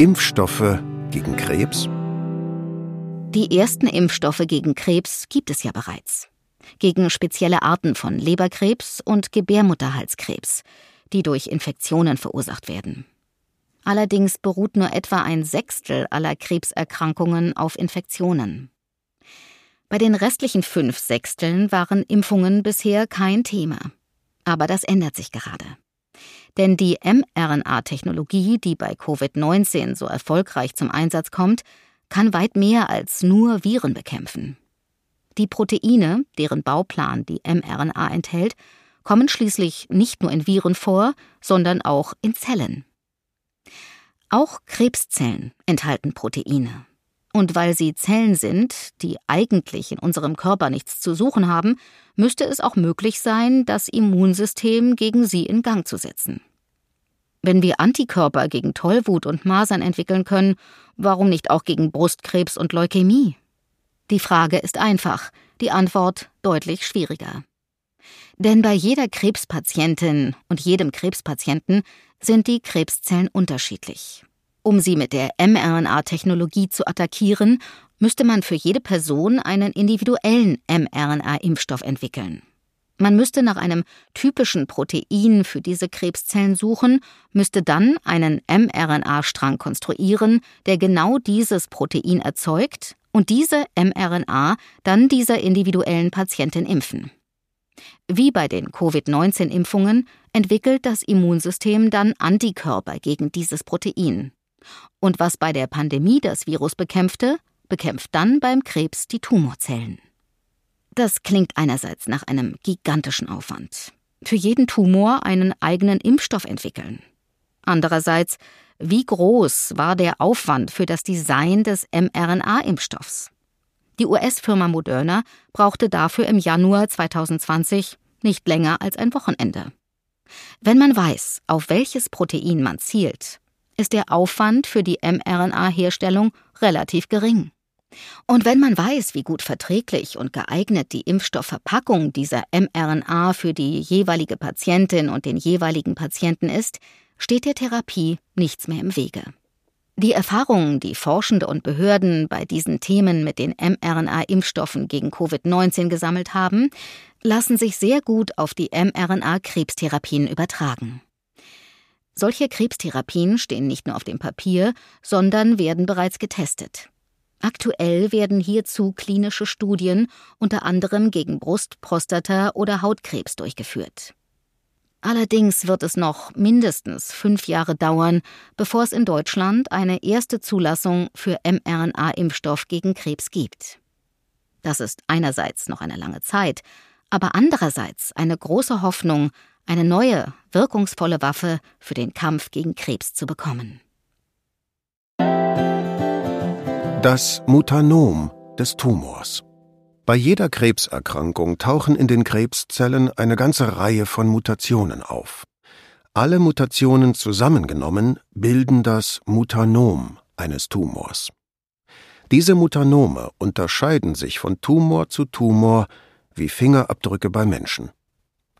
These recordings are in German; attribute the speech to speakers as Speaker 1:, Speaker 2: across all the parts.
Speaker 1: Impfstoffe gegen Krebs?
Speaker 2: Die ersten Impfstoffe gegen Krebs gibt es ja bereits. Gegen spezielle Arten von Leberkrebs und Gebärmutterhalskrebs, die durch Infektionen verursacht werden. Allerdings beruht nur etwa ein Sechstel aller Krebserkrankungen auf Infektionen. Bei den restlichen fünf Sechsteln waren Impfungen bisher kein Thema. Aber das ändert sich gerade. Denn die mRNA-Technologie, die bei Covid-19 so erfolgreich zum Einsatz kommt, kann weit mehr als nur Viren bekämpfen. Die Proteine, deren Bauplan die mRNA enthält, kommen schließlich nicht nur in Viren vor, sondern auch in Zellen. Auch Krebszellen enthalten Proteine. Und weil sie Zellen sind, die eigentlich in unserem Körper nichts zu suchen haben, müsste es auch möglich sein, das Immunsystem gegen sie in Gang zu setzen. Wenn wir Antikörper gegen Tollwut und Masern entwickeln können, warum nicht auch gegen Brustkrebs und Leukämie? Die Frage ist einfach, die Antwort deutlich schwieriger. Denn bei jeder Krebspatientin und jedem Krebspatienten sind die Krebszellen unterschiedlich. Um sie mit der mRNA-Technologie zu attackieren, müsste man für jede Person einen individuellen mRNA-Impfstoff entwickeln. Man müsste nach einem typischen Protein für diese Krebszellen suchen, müsste dann einen mRNA-Strang konstruieren, der genau dieses Protein erzeugt und diese mRNA dann dieser individuellen Patientin impfen. Wie bei den Covid-19-Impfungen entwickelt das Immunsystem dann Antikörper gegen dieses Protein. Und was bei der Pandemie das Virus bekämpfte, bekämpft dann beim Krebs die Tumorzellen. Das klingt einerseits nach einem gigantischen Aufwand. Für jeden Tumor einen eigenen Impfstoff entwickeln. Andererseits, wie groß war der Aufwand für das Design des mRNA-Impfstoffs? Die US-Firma Moderna brauchte dafür im Januar 2020 nicht länger als ein Wochenende. Wenn man weiß, auf welches Protein man zielt, ist der Aufwand für die mRNA-Herstellung relativ gering. Und wenn man weiß, wie gut verträglich und geeignet die Impfstoffverpackung dieser mRNA für die jeweilige Patientin und den jeweiligen Patienten ist, steht der Therapie nichts mehr im Wege. Die Erfahrungen, die Forschende und Behörden bei diesen Themen mit den mRNA-Impfstoffen gegen Covid-19 gesammelt haben, lassen sich sehr gut auf die mRNA-Krebstherapien übertragen. Solche Krebstherapien stehen nicht nur auf dem Papier, sondern werden bereits getestet. Aktuell werden hierzu klinische Studien unter anderem gegen Brust-, Prostata- oder Hautkrebs durchgeführt. Allerdings wird es noch mindestens fünf Jahre dauern, bevor es in Deutschland eine erste Zulassung für mRNA-Impfstoff gegen Krebs gibt. Das ist einerseits noch eine lange Zeit, aber andererseits eine große Hoffnung, eine neue, wirkungsvolle Waffe für den Kampf gegen Krebs zu bekommen.
Speaker 1: Das Mutanom des Tumors. Bei jeder Krebserkrankung tauchen in den Krebszellen eine ganze Reihe von Mutationen auf. Alle Mutationen zusammengenommen bilden das Mutanom eines Tumors. Diese Mutanome unterscheiden sich von Tumor zu Tumor wie Fingerabdrücke bei Menschen.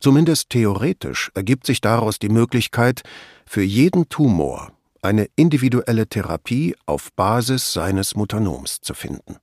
Speaker 1: Zumindest theoretisch ergibt sich daraus die Möglichkeit, für jeden Tumor eine individuelle Therapie auf Basis seines Mutanoms zu finden